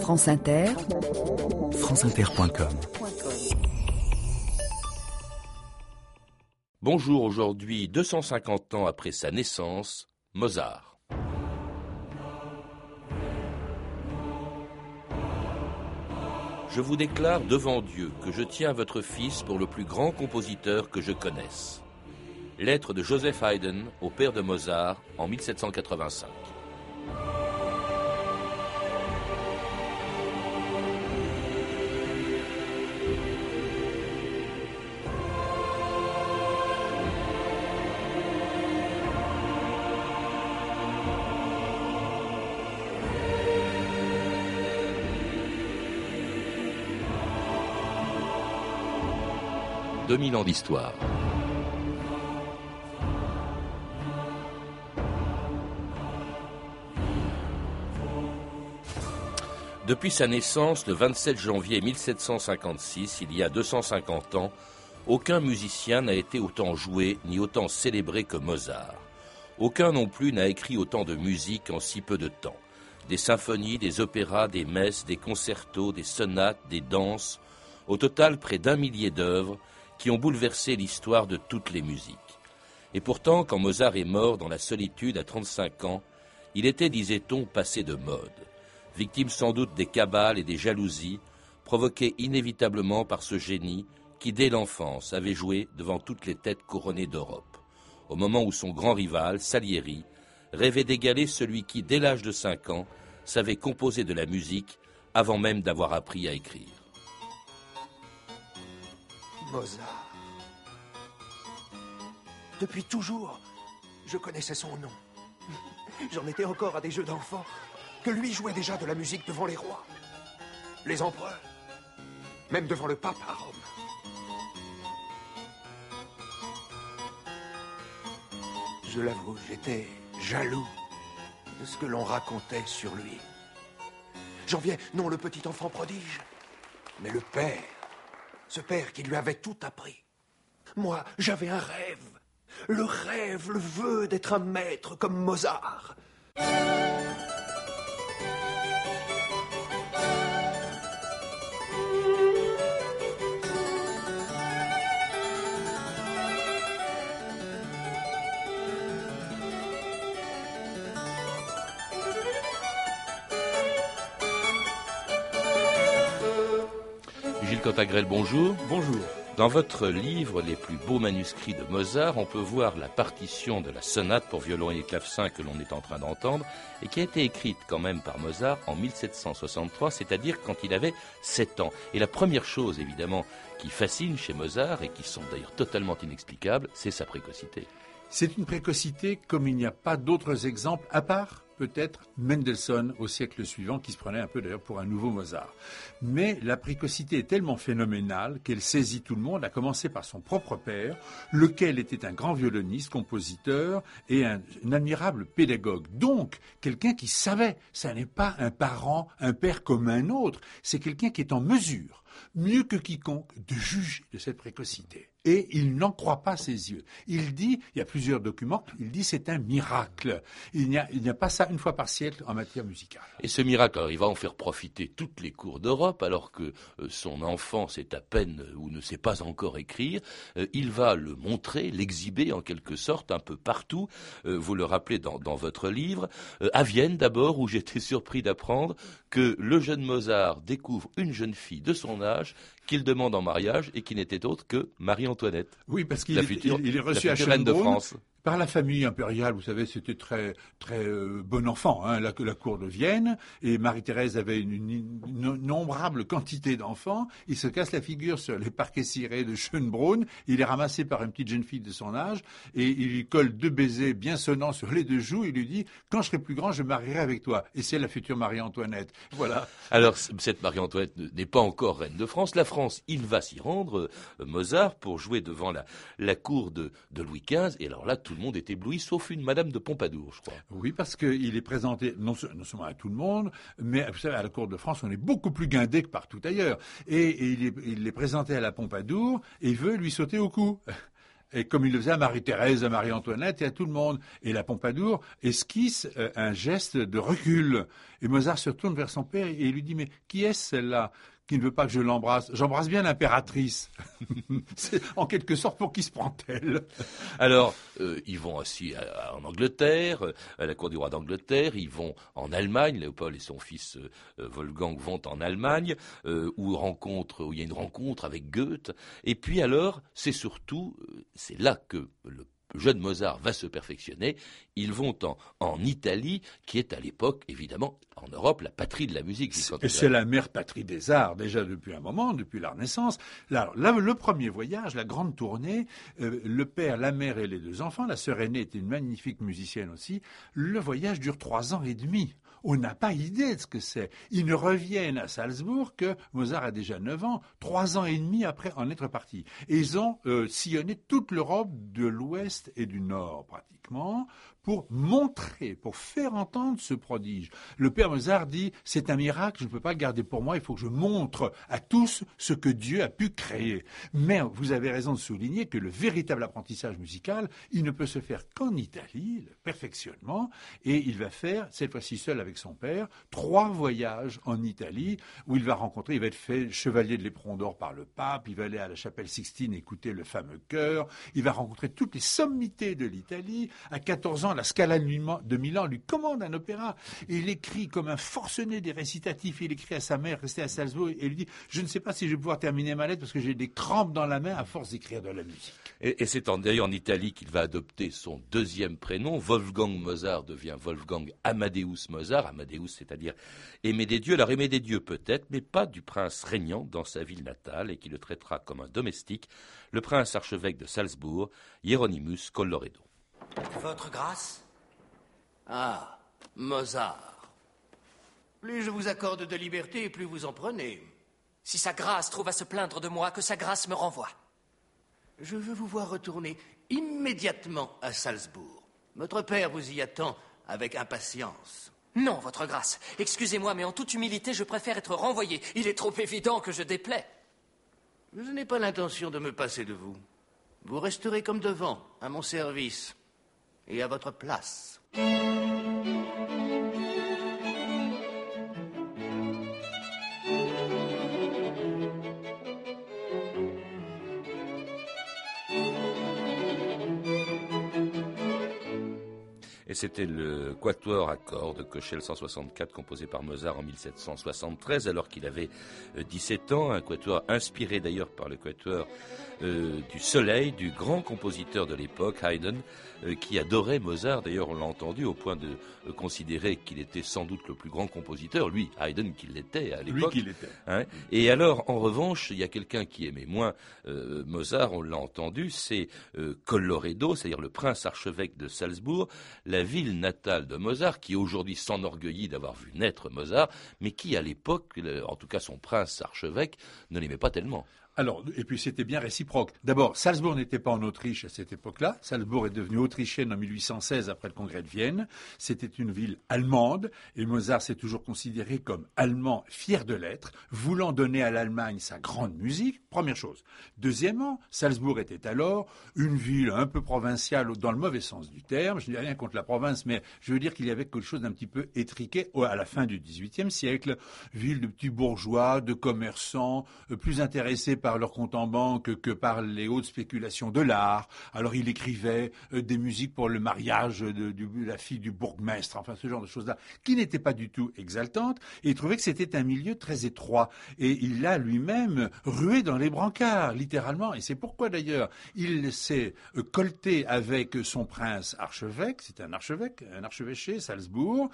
France Inter, franceinter.com. Bonjour, aujourd'hui, 250 ans après sa naissance, Mozart. Je vous déclare devant Dieu que je tiens votre fils pour le plus grand compositeur que je connaisse. Lettre de Joseph Haydn au père de Mozart en 1785. 2000 ans d'histoire. Depuis sa naissance, le 27 janvier 1756, il y a 250 ans, aucun musicien n'a été autant joué ni autant célébré que Mozart. Aucun non plus n'a écrit autant de musique en si peu de temps. Des symphonies, des opéras, des messes, des concertos, des sonates, des danses, au total près d'un millier d'œuvres qui ont bouleversé l'histoire de toutes les musiques. Et pourtant, quand Mozart est mort dans la solitude à 35 ans, il était, disait-on, passé de mode, victime sans doute des cabales et des jalousies, provoquées inévitablement par ce génie qui, dès l'enfance, avait joué devant toutes les têtes couronnées d'Europe, au moment où son grand rival, Salieri, rêvait d'égaler celui qui, dès l'âge de 5 ans, savait composer de la musique avant même d'avoir appris à écrire. Mozart. Depuis toujours, je connaissais son nom. J'en étais encore à des jeux d'enfants que lui jouait déjà de la musique devant les rois, les empereurs, même devant le pape à Rome. Je l'avoue, j'étais jaloux de ce que l'on racontait sur lui. J'en viens non le petit enfant prodige, mais le père ce père qui lui avait tout appris. Moi, j'avais un rêve. Le rêve, le vœu d'être un maître comme Mozart. Bonjour. Bonjour. Dans votre livre Les plus beaux manuscrits de Mozart, on peut voir la partition de la sonate pour violon et clavecin que l'on est en train d'entendre et qui a été écrite quand même par Mozart en 1763, c'est-à-dire quand il avait 7 ans. Et la première chose évidemment qui fascine chez Mozart et qui sont d'ailleurs totalement inexplicables, c'est sa précocité. C'est une précocité comme il n'y a pas d'autres exemples à part peut-être Mendelssohn au siècle suivant, qui se prenait un peu d'ailleurs pour un nouveau Mozart. Mais la précocité est tellement phénoménale qu'elle saisit tout le monde, à commencer par son propre père, lequel était un grand violoniste, compositeur et un, admirable pédagogue. Donc, quelqu'un qui savait, ça n'est pas un parent, un père comme un autre, c'est quelqu'un qui est en mesure, mieux que quiconque, de juger de cette précocité et il n'en croit pas ses yeux. Il dit, il y a plusieurs documents, il dit c'est un miracle. Il n'y a, pas ça une fois par siècle en matière musicale. Et ce miracle, il va en faire profiter toutes les cours d'Europe, alors que euh, son enfant sait à peine ou ne sait pas encore écrire. Euh, il va le montrer, l'exhiber en quelque sorte un peu partout. Euh, vous le rappelez dans, dans votre livre. à Vienne d'abord, où j'étais surpris d'apprendre que le jeune Mozart découvre une jeune fille de son âge qu'il demande en mariage et qui n'était autre que Marie-Antoinette. Oui, parce qu'il est, il, est reçu à Schönbrunn, de France par la famille impériale, vous savez, c'était très très euh, bon enfant, hein, la, la cour de Vienne, et Marie-Thérèse avait une, innombrable quantité d'enfants. Il se casse la figure sur les parquets cirés de Schönbrunn, il est ramassé par une petite jeune fille de son âge, et il lui colle deux baisers bien sonnants sur les deux joues, il lui dit « Quand je serai plus grand, je marierai avec toi ». Et c'est la future Marie-Antoinette. Voilà. Alors, cette Marie-Antoinette n'est pas encore reine de France. La France, il va s'y rendre, euh, Mozart, pour jouer devant la, la cour de, de Louis XV, et alors là, tout le monde est ébloui, sauf une Madame de Pompadour, je crois. Oui, parce qu'il est présenté non, seulement à tout le monde, mais vous savez, à la cour de France, on est beaucoup plus guindé que partout ailleurs. Et, il, est, présenté à la Pompadour et veut lui sauter au cou et comme il le faisait à Marie-Thérèse, à Marie-Antoinette et à tout le monde. Et la Pompadour esquisse euh, un geste de recul. Et Mozart se retourne vers son père et lui dit, mais qui est celle-là? Qui ne veut pas que je l'embrasse. J'embrasse bien l'impératrice. C'est en quelque sorte pour qui se prend-elle? Alors, euh, ils vont aussi en Angleterre, euh, à la cour du roi d'Angleterre, ils vont en Allemagne, Léopold et son fils euh, Wolfgang vont en Allemagne, où, où il y a une rencontre avec Goethe. Et puis alors, c'est surtout, c'est là que le jeune Mozart va se perfectionner, ils vont en, en Italie, qui est à l'époque, évidemment, en Europe, la patrie de la musique. C'est la mère patrie des arts, déjà depuis un moment, depuis la Renaissance. Là, le premier voyage, la grande tournée, euh, le père, la mère et les deux enfants, la sœur aînée était une magnifique musicienne aussi, le voyage dure trois ans et demi on n'a pas idée de ce que c'est. Ils ne reviennent à Salzbourg que Mozart a déjà 9 ans, trois ans et demi après en être parti. Et ils ont euh, sillonné toute l'Europe de l'Ouest et du Nord pratiquement pour montrer, pour faire entendre ce prodige. Le père Mozart dit, c'est un miracle, je ne peux pas le garder pour moi, il faut que je montre à tous ce que Dieu a pu créer. Mais vous avez raison de souligner que le véritable apprentissage musical, il ne peut se faire qu'en Italie, le perfectionnement, et il va faire, cette fois-ci seul avec son père, trois voyages en Italie où il va rencontrer, il va être fait chevalier de l'éperon d'or par le pape, il va aller à la chapelle Sixtine écouter le fameux chœur, il va rencontrer toutes les sommités de l'Italie. À 14 ans, la Scala de Milan lui commande un opéra et il écrit comme un forcené des récitatifs. Il écrit à sa mère, restée à Salzbourg, et lui dit Je ne sais pas si je vais pouvoir terminer ma lettre parce que j'ai des crampes dans la main à force d'écrire de la musique. Et, c'est d'ailleurs en Italie qu'il va adopter son deuxième prénom. Wolfgang Mozart devient Wolfgang Amadeus Mozart. Amadeus, c'est-à-dire aimer des dieux. Alors aimer des dieux peut-être, mais pas du prince régnant dans sa ville natale et qui le traitera comme un domestique, le prince archevêque de Salzbourg, Hieronymus Colloredo. Votre grâce Ah, Mozart. Plus je vous accorde de liberté, plus vous en prenez. Si sa grâce trouve à se plaindre de moi, que sa grâce me renvoie. Je veux vous voir retourner immédiatement à Salzbourg. Votre père vous y attend avec impatience. Non, votre grâce. Excusez-moi, mais en toute humilité, je préfère être renvoyé. Il est trop évident que je déplais. Je n'ai pas l'intention de me passer de vous. Vous resterez comme devant, à mon service et à votre place. Et c'était le quatuor à cordes Cochelle 164 composé par Mozart en 1773 alors qu'il avait 17 euh, ans, un quatuor inspiré d'ailleurs par le quatuor euh, du Soleil du grand compositeur de l'époque Haydn euh, qui adorait Mozart. D'ailleurs, on l'a entendu au point de euh, considérer qu'il était sans doute le plus grand compositeur, lui, Haydn, qu'il l'était à l'époque. Lui qui l'était. Hein. Et alors, en revanche, il y a quelqu'un qui aimait moins Mozart, on l'a entendu, c'est Colloredo, c'est-à-dire le prince archevêque de Salzbourg, la ville natale de Mozart, qui aujourd'hui s'enorgueillit d'avoir vu naître Mozart, mais qui à l'époque, en tout cas son prince archevêque, ne l'aimait pas tellement. Alors, et puis c'était bien réciproque. D'abord, Salzbourg n'était pas en Autriche à cette époque-là. Salzbourg est devenue autrichienne en 1816 après le congrès de Vienne. C'était une ville allemande et Mozart s'est toujours considéré comme allemand fier de l'être, voulant donner à l'Allemagne sa grande musique. Première chose. Deuxièmement, Salzbourg était alors une ville un peu provinciale dans le mauvais sens du terme. Je n'ai rien contre la province, mais je veux dire qu'il y avait quelque chose d'un petit peu étriqué à la fin du XVIIIe siècle. Ville de petits bourgeois, de commerçants, euh, plus intéressés par leur compte en banque que par les hautes spéculations de l'art. Alors il écrivait euh, des musiques pour le mariage de, la fille du bourgmestre, enfin ce genre de choses-là, qui n'étaient pas du tout exaltantes. Il trouvait que c'était un milieu très étroit. Et il a lui-même rué dans les brancards, littéralement. Et c'est pourquoi d'ailleurs il s'est euh, colté avec son prince archevêque, c'est un archevêque, un archevêché, Salzbourg,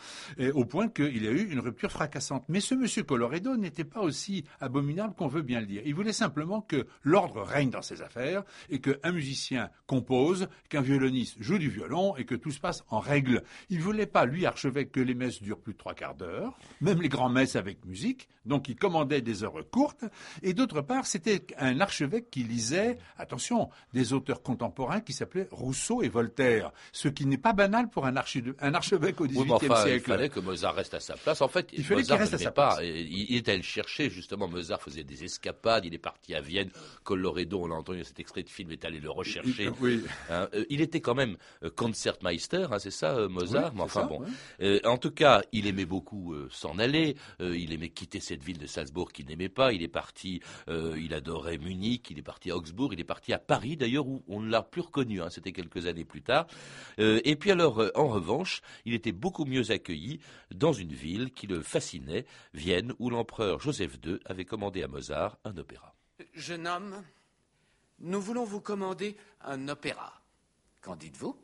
au point qu'il a eu une rupture fracassante. Mais ce monsieur Coloredo n'était pas aussi abominable qu'on veut bien le dire. Il voulait simplement que l'ordre règne dans ses affaires et qu'un musicien compose, qu'un violoniste joue du violon et que tout se passe en règle. Il ne voulait pas, lui, archevêque, que les messes durent plus de trois quarts d'heure, même les grands messes avec musique, donc il commandait des heures courtes, et d'autre part, c'était un archevêque qui lisait, attention, des auteurs contemporains qui s'appelaient Rousseau et Voltaire, ce qui n'est pas banal pour un, archevêque au XVIIIe siècle. Il fallait que Mozart reste à sa place. En fait, il fallait qu'il reste à sa place. Il, il était allé chercher, justement, Mozart faisait des escapades, il est parti parti à Vienne. Colloredo, on a entendu cet extrait de film, est allé le rechercher. Oui. Hein, euh, il était quand même euh, Concertmeister, hein, c'est ça, euh, Mozart? Oui, mais enfin ça, bon. ouais. En tout cas, il aimait beaucoup s'en aller. il aimait quitter cette ville de Salzbourg qu'il n'aimait pas. Il est parti. il adorait Munich. Il est parti à Augsbourg. Il est parti à Paris, d'ailleurs, où on ne l'a plus reconnu. hein, C'était quelques années plus tard. Et puis alors, en revanche, il était beaucoup mieux accueilli dans une ville qui le fascinait, Vienne, où l'empereur Joseph II avait commandé à Mozart un opéra. Jeune homme, nous voulons vous commander un opéra. Qu'en dites-vous?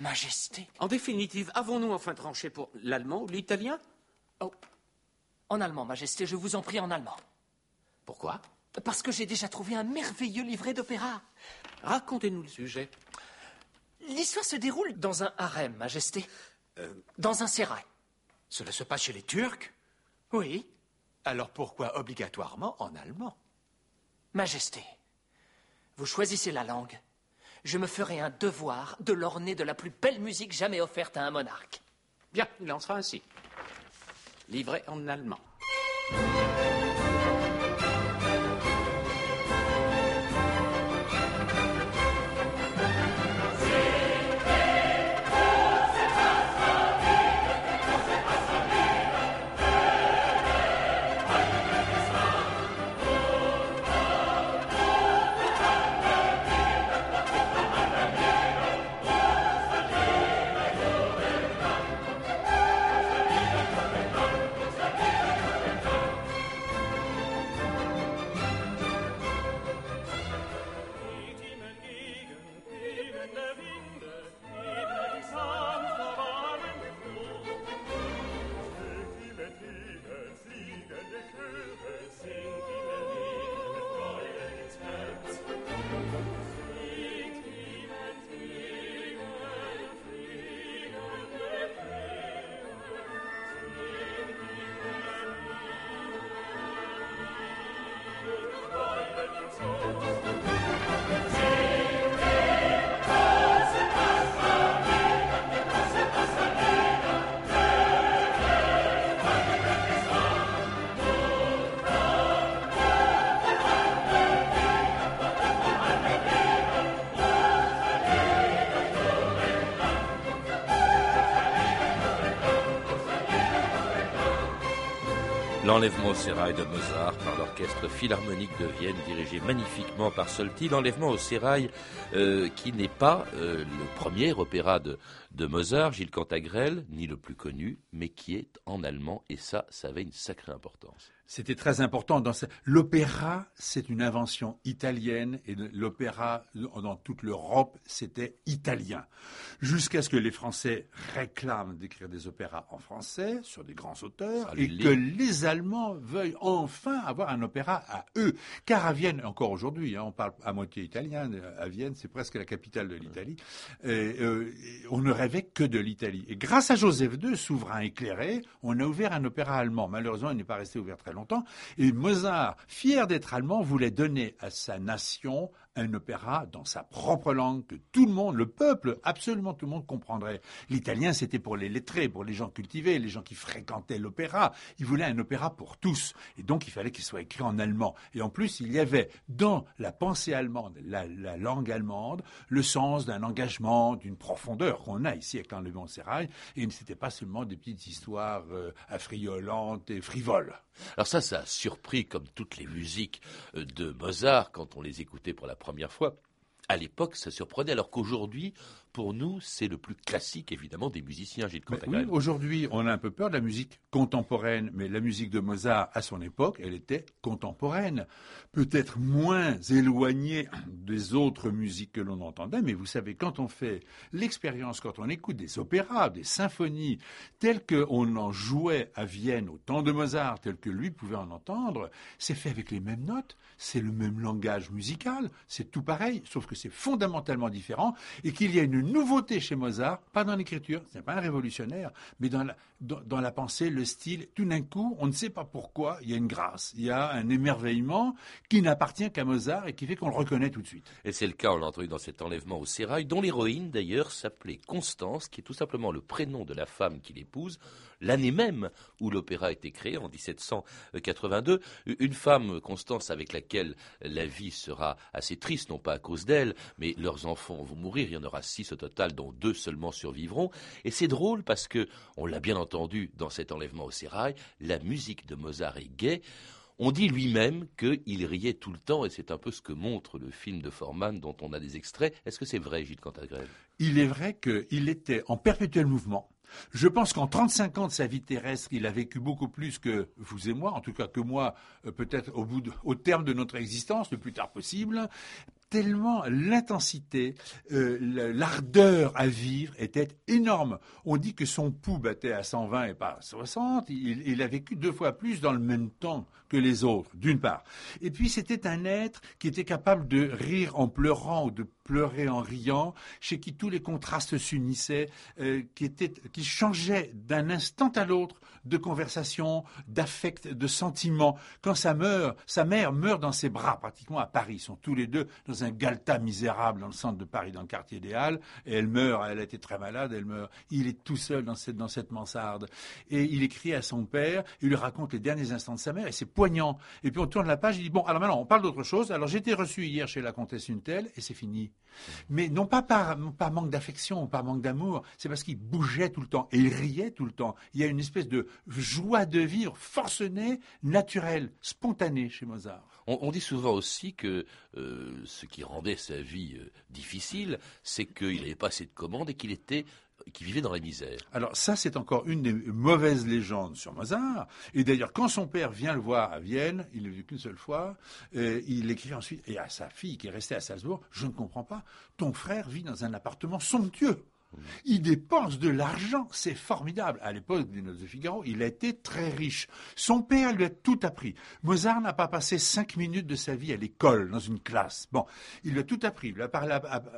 Majesté. En définitive, avons-nous enfin tranché pour l'allemand ou l'italien? Oh. En allemand, Majesté, je vous en prie en allemand. Pourquoi? Parce que j'ai déjà trouvé un merveilleux livret d'opéra. Racontez-nous le sujet. L'histoire se déroule dans un harem, Majesté. Dans un sérail. Cela se passe chez les Turcs? Oui, Alors pourquoi obligatoirement en allemand? Majesté. Vous choisissez la langue. Je me ferai un devoir de l'orner de la plus belle musique jamais offerte à un monarque. Bien, il en sera ainsi. Livré en allemand. L'enlèvement au sérail de Mozart par l'orchestre philharmonique de Vienne dirigé magnifiquement par Solti. L'enlèvement au sérail euh, qui n'est pas euh, le premier opéra de, de Mozart, Gilles Cantagrel, ni le plus connu, mais qui est en allemand et ça, ça avait une sacrée importance. C'était très important. Dans ce- L'opéra, c'est une invention italienne et l'opéra dans toute l'Europe, c'était italien. Jusqu'à ce que les Français réclament d'écrire des opéras en français sur des grands auteurs et que les Allemands veuillent enfin avoir un opéra à eux. Car à Vienne, encore aujourd'hui, hein, on parle à moitié italien. À Vienne, c'est presque la capitale de l'Italie. Euh, on ne rêvait que de l'Italie. Et grâce à Joseph II, souverain éclairé, on a ouvert un opéra allemand. Malheureusement, il n'est pas resté ouvert très longtemps. Et Mozart, fier d'être allemand, voulait donner à sa nation un opéra dans sa propre langue que tout le monde, le peuple, absolument tout le monde comprendrait. L'italien, c'était pour les lettrés, pour les gens cultivés, les gens qui fréquentaient l'opéra. Il voulait un opéra pour tous. Et donc, il fallait qu'il soit écrit en allemand. Et en plus, il y avait dans la pensée allemande, la, la langue allemande, le sens d'un engagement, d'une profondeur qu'on a ici avec l'enlèvement au sérail. Et ce n'était pas seulement des petites histoires euh, affriolantes et frivoles. Alors ça, ça a surpris comme toutes les musiques euh, de Mozart quand on les écoutait pour la première fois. À l'époque, ça surprenait, alors qu'aujourd'hui, pour nous, c'est le plus classique, évidemment, des musiciens, Gilles oui, aujourd'hui, on a un peu peur de la musique contemporaine, mais la musique de Mozart, à son époque, elle était contemporaine. Peut-être moins éloignée des autres musiques que l'on entendait, mais vous savez, quand on fait l'expérience, quand on écoute des opéras, des symphonies, telles qu'on en jouait à Vienne au temps de Mozart, telles que lui pouvait en entendre, c'est fait avec les mêmes notes, c'est le même langage musical, c'est tout pareil, sauf que c'est fondamentalement différent et qu'il y a une une nouveauté chez Mozart, pas dans l'écriture, ce n'est pas un révolutionnaire, mais dans la, dans, la pensée, le style. Tout d'un coup, on ne sait pas pourquoi, il y a une grâce, il y a un émerveillement qui n'appartient qu'à Mozart et qui fait qu'on le reconnaît tout de suite. Et c'est le cas, on l'a entendu dans cet enlèvement au sérail, dont l'héroïne d'ailleurs s'appelait Constance, qui est tout simplement le prénom de la femme qu'il épouse, l'année même où l'opéra a été créé, en 1782. Une femme, Constance, avec laquelle la vie sera assez triste, non pas à cause d'elle, mais leurs enfants vont mourir. Il y en aura six total, dont deux seulement survivront. Et c'est drôle parce que, on l'a bien entendu dans cet enlèvement au sérail, la musique de Mozart est gaie. On dit lui-même qu'il riait tout le temps, et c'est un peu ce que montre le film de Forman dont on a des extraits. Est-ce que c'est vrai, Gilles Cantagrève? Il est vrai qu'il était en perpétuel mouvement. Je pense qu'en 35 ans de sa vie terrestre, il a vécu beaucoup plus que vous et moi, en tout cas que moi, euh, peut-être au, au terme de notre existence, le plus tard possible tellement l'intensité, euh, l'ardeur à vivre était énorme. On dit que son pouls battait à 120 et pas à 60. Il, a vécu deux fois plus dans le même temps que les autres, d'une part. Et puis c'était un être qui était capable de rire en pleurant ou de pleurer en riant, chez qui tous les contrastes s'unissaient, euh, qui, qui changeait d'un instant à l'autre de conversation, d'affect, de sentiment. Quand sa, meurt, sa mère meurt dans ses bras, pratiquement à Paris, ils sont tous les deux dans un Galta misérable dans le centre de Paris, dans le quartier des Halles, et elle meurt, elle a été très malade, elle meurt. Il est tout seul dans cette, dans cette mansarde. Et il écrit à son père, il lui raconte les derniers instants de sa mère, et c'est poignant. Et puis on tourne la page, il dit, bon, alors maintenant, on parle d'autre chose. Alors j'étais reçu hier chez la comtesse une telle, et c'est fini. Mais non pas par, par manque d'affection, par manque d'amour, c'est parce qu'il bougeait tout le temps, et il riait tout le temps. Il y a une espèce de joie de vivre forcenée, naturelle, spontanée chez Mozart. On, dit souvent aussi que euh, ce qui rendait sa vie euh, difficile, c'est qu'il n'avait pas assez de commandes et qu'il était qui vivait dans la misère. Alors ça, c'est encore une des mauvaises légendes sur Mozart. Et d'ailleurs, quand son père vient le voir à Vienne, il ne vu qu'une seule fois, euh, il écrit ensuite, et à sa fille qui est restée à Salzbourg, je ne comprends pas, ton frère vit dans un appartement somptueux. Il dépense de l'argent, c'est formidable. À l'époque des Noces de Figaro, il a été très riche. Son père lui a tout appris. Mozart n'a pas passé cinq minutes de sa vie à l'école, dans une classe. Bon, il lui a tout appris. Il a,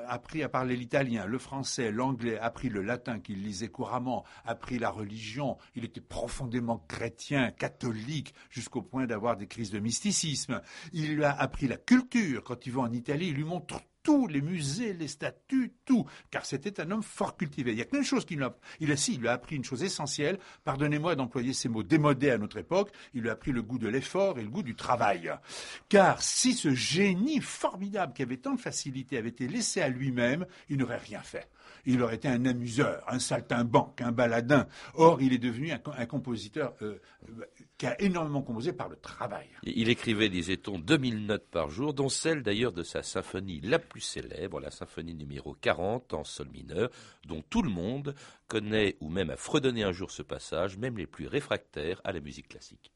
appris à parler l'italien, le français, l'anglais, appris le latin qu'il lisait couramment, appris la religion. Il était profondément chrétien, catholique, jusqu'au point d'avoir des crises de mysticisme. Il lui a appris la culture. Quand il va en Italie, il lui montre tous les musées, les statues, tout, car c'était un homme fort cultivé. Il y a plein de choses qu'il a, il a, si, il a appris une chose essentielle, pardonnez-moi d'employer ces mots démodés à notre époque, il lui a appris le goût de l'effort et le goût du travail. Car si ce génie formidable qui avait tant de facilité avait été laissé à lui-même, il n'aurait rien fait il aurait été un amuseur, un saltimbanque, un baladin. Or, il est devenu un, compositeur euh, qui a énormément composé par le travail. Il écrivait, disait-on, 2000 notes par jour, dont celle d'ailleurs de sa symphonie plus célèbre, la symphonie numéro 40 en sol mineur, dont tout le monde connaît ou même a fredonné un jour ce passage, même les plus réfractaires à la musique classique.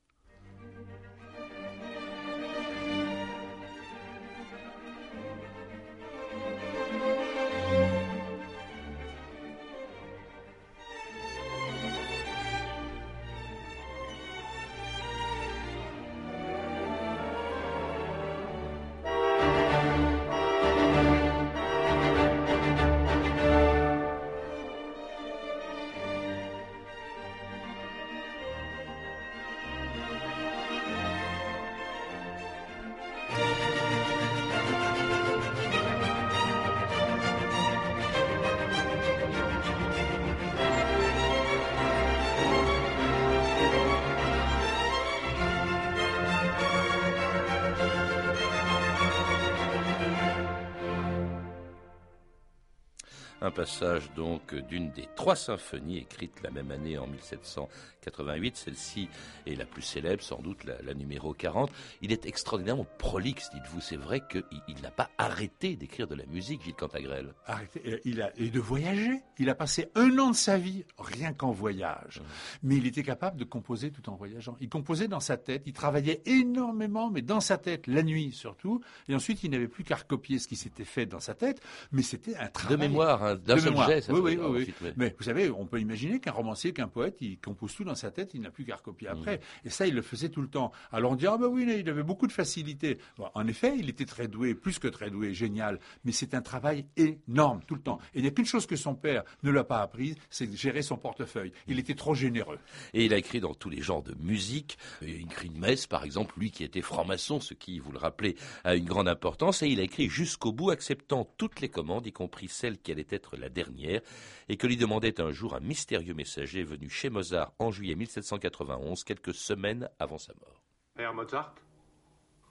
Passage donc d'une des trois symphonies écrites la même année en 1788. Celle-ci est la plus célèbre, sans doute la, numéro 40. Il est extraordinairement prolixe, dites-vous. C'est vrai qu'il n'a pas arrêté d'écrire de la musique, Gilles Cantagrel. Arrêté, euh, il a, et de voyager. Il a passé un an de sa vie rien qu'en voyage. Mais il était capable de composer tout en voyageant. Il composait dans sa tête, il travaillait énormément, mais dans sa tête, la nuit surtout. Et ensuite, il n'avait plus qu'à recopier ce qui s'était fait dans sa tête, mais c'était un travail. De mémoire, hein, d'un seul mémoire. jet. ça oui, oui, oui. Mais vous savez, on peut imaginer qu'un romancier, qu'un poète, il compose tout dans sa tête, il n'a plus qu'à recopier Mm. après. Et ça, il le faisait tout le temps. Alors on dit, ah ben oui, il avait beaucoup de facilité. Bon, en effet, il était très doué, plus que très doué, génial. Mais c'est un travail énorme, tout le temps. Et il n'y a qu'une chose que son père ne l'a pas apprise, c'est de gérer son portefeuille. Il était trop généreux. Et il a écrit dans tous les genres de musique. Il écrit une messe, par exemple, lui qui était franc-maçon, ce qui, vous le rappelez, a une grande importance. Et il a écrit jusqu'au bout, acceptant toutes les commandes, y compris celle qui allait être la dernière, et que lui demandait un jour un mystérieux messager venu chez Mozart en juillet 1791, quelques semaines avant sa mort. Herr Mozart,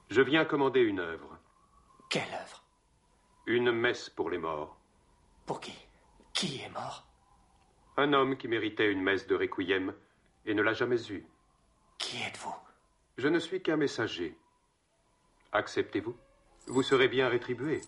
je viens commander une œuvre. Quelle œuvre? Une messe pour les morts. Pour qui? Qui est mort? Un homme qui méritait une messe de requiem et ne l'a jamais eue. Qui êtes-vous? Je ne suis qu'un messager. Acceptez-vous? Vous serez bien rétribué.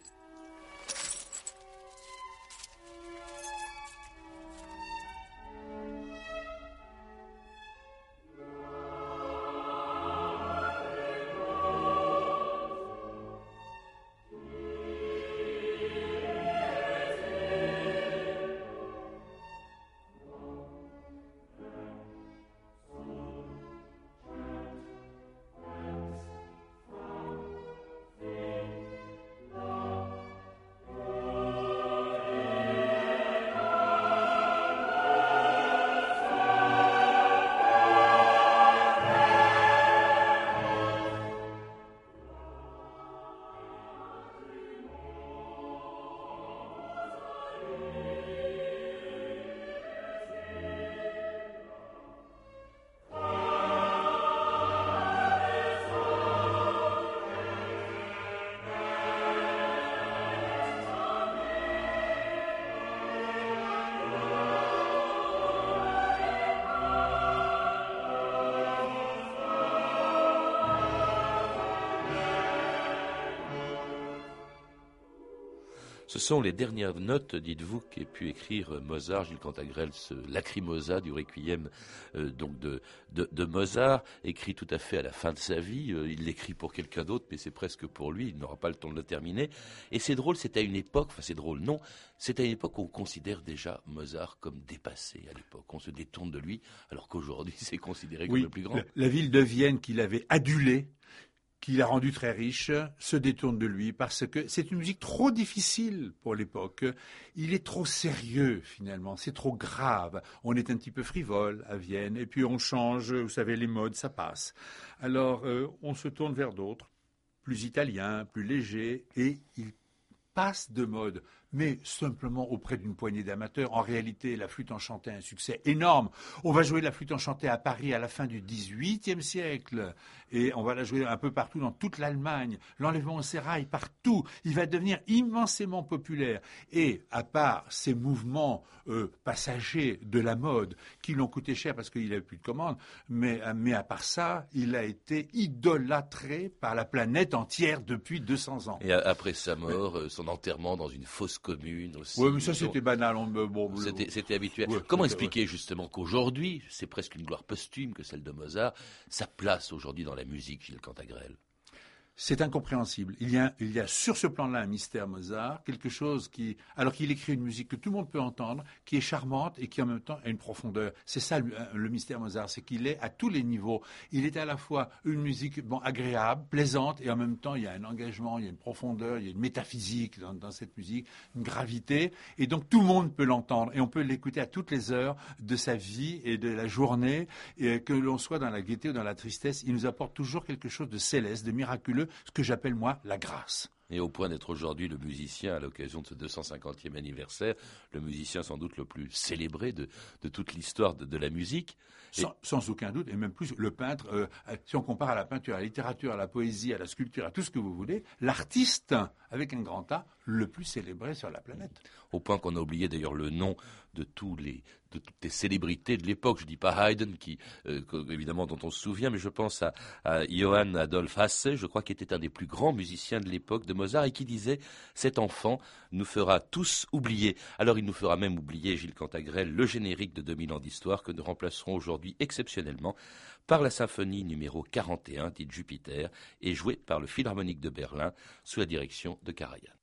Sont les dernières notes, dites-vous, qu'ait pu écrire Mozart, Gilles Cantagrel, ce Lacrimosa du Requiem euh, donc de, de, de, Mozart, écrit tout à fait à la fin de sa vie. Euh, il l'écrit pour quelqu'un d'autre, mais c'est presque pour lui. Il n'aura pas le temps de le terminer. Et c'est drôle, c'est à une époque, enfin c'est drôle, non, c'est à une époque où on considère déjà Mozart comme dépassé à l'époque. On se détourne de lui, alors qu'aujourd'hui c'est considéré comme le plus grand. La, la ville de Vienne qu'il avait adulé, qu'il a rendu très riche, se détourne de lui parce que c'est une musique trop difficile pour l'époque. Il est trop sérieux finalement, c'est trop grave. On est un petit peu frivole à Vienne et puis on change, vous savez, les modes, ça passe. Alors euh, on se tourne vers d'autres, plus italiens, plus légers et il passe de mode mais simplement auprès d'une poignée d'amateurs. En réalité, la flûte enchantée a un succès énorme. On va jouer la flûte enchantée à Paris à la fin du XVIIIe siècle, et on va la jouer un peu partout dans toute l'Allemagne. L'enlèvement au sérail partout. Il va devenir immensément populaire. Et à part ces mouvements euh, passagers de la mode qui l'ont coûté cher parce qu'il n'avait plus de commandes, mais, à part ça, il a été idolâtré par la planète entière depuis 200 ans. Et après sa mort, euh, son enterrement dans une fosse aussi. Oui, mais ça c'était banal. Bon, c'était habituel. Ouais, Comment ouais, expliquer justement qu'aujourd'hui, c'est presque une gloire posthume que celle de Mozart, sa place aujourd'hui dans la musique, Gilles Cantagrel? C'est incompréhensible. Il y, a, sur ce plan-là un mystère Mozart, quelque chose qui, alors qu'il écrit une musique que tout le monde peut entendre, qui est charmante et qui en même temps a une profondeur. C'est ça le, le mystère Mozart, c'est qu'il est à tous les niveaux. Il est à la fois une musique bon agréable, plaisante, et en même temps il y a un engagement, il y a une profondeur, il y a une métaphysique dans, cette musique, une gravité, et donc tout le monde peut l'entendre et on peut l'écouter à toutes les heures de sa vie et de la journée, que l'on soit dans la gaieté ou dans la tristesse, il nous apporte toujours quelque chose de céleste, de miraculeux ce que j'appelle moi la grâce. Et au point d'être aujourd'hui le musicien, à l'occasion de ce 250e anniversaire, le musicien sans doute le plus célébré de, de toute l'histoire de, de, la musique. Sans, sans, aucun doute, et même plus le peintre, euh, si on compare à la peinture, à la littérature, à la poésie, à la sculpture, à tout ce que vous voulez, l'artiste, avec un grand A, le plus célébré sur la planète. Au point qu'on a oublié d'ailleurs le nom de tous les de toutes les célébrités de l'époque. Je dis pas Haydn, qui euh, évidemment dont on se souvient, mais je pense à, à Johann Adolf Hasse, je crois qu'il était un des plus grands musiciens de l'époque de Mozart et qui disait cet enfant nous fera tous oublier. Alors il nous fera même oublier Gilles Cantagrel, le générique de 2000 ans d'histoire que nous remplacerons aujourd'hui exceptionnellement par la symphonie numéro 41 dite Jupiter et jouée par le Philharmonique de Berlin sous la direction de Karajan.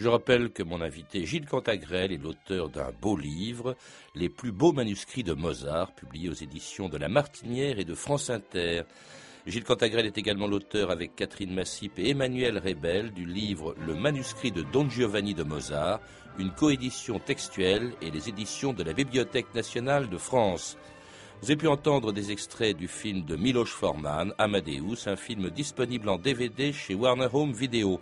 Je rappelle que mon invité Gilles Cantagrel est l'auteur d'un beau livre, Les plus beaux manuscrits de Mozart, publié aux éditions de La Martinière et de France Inter. Gilles Cantagrel est également l'auteur avec Catherine Massip et Emmanuel Rebel du livre Le manuscrit de Don Giovanni de Mozart, une coédition textuelle et les éditions de la Bibliothèque nationale de France. Vous avez pu entendre des extraits du film de Miloš Forman, Amadeus, un film disponible en DVD chez Warner Home Video.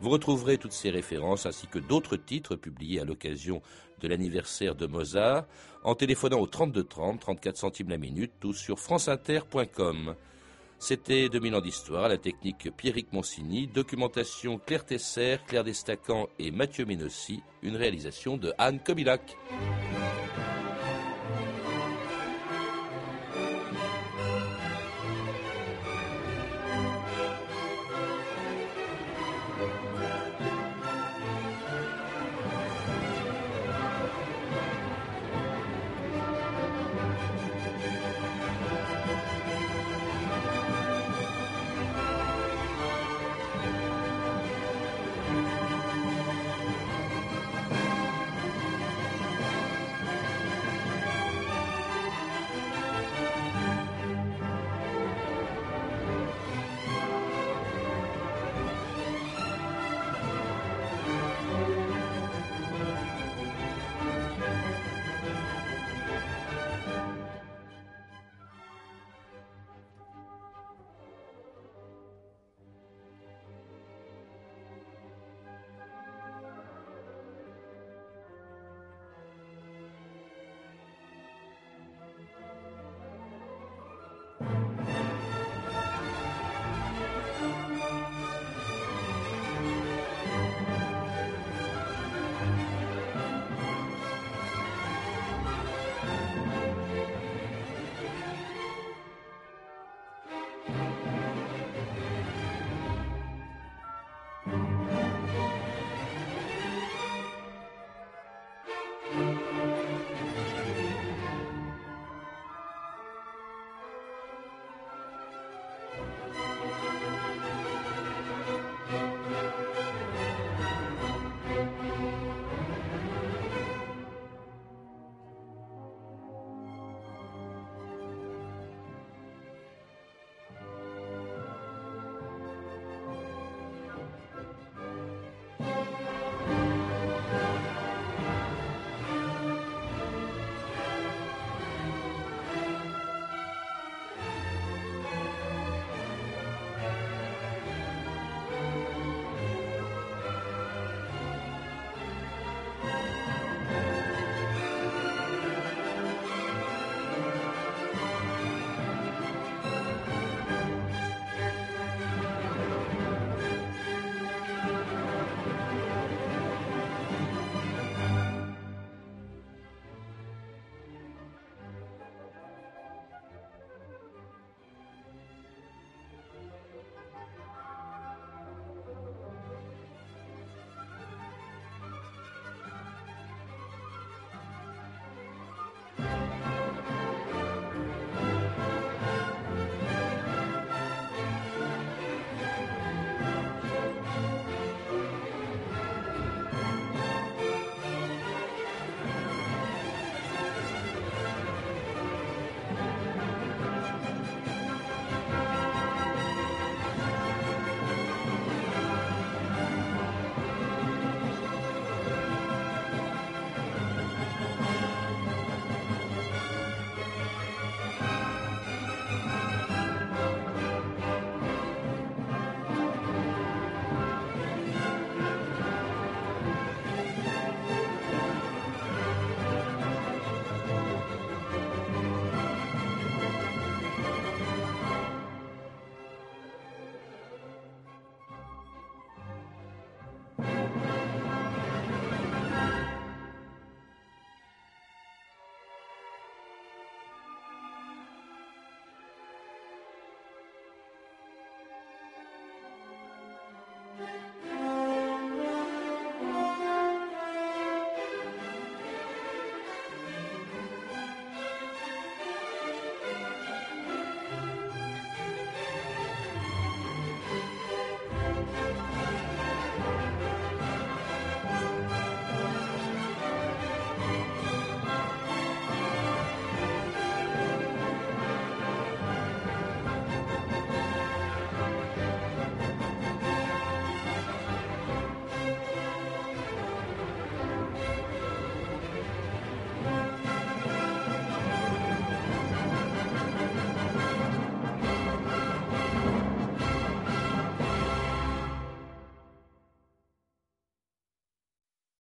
Vous retrouverez toutes ces références ainsi que d'autres titres publiés à l'occasion de l'anniversaire de Mozart en téléphonant au 32 30, 34 centimes la minute ou sur franceinter.com. C'était 2000 ans d'histoire, la technique Pierrick Monsigny, documentation Claire Tesser, Claire Destacan et Mathieu Ménossi, une réalisation de Anne Kobilac.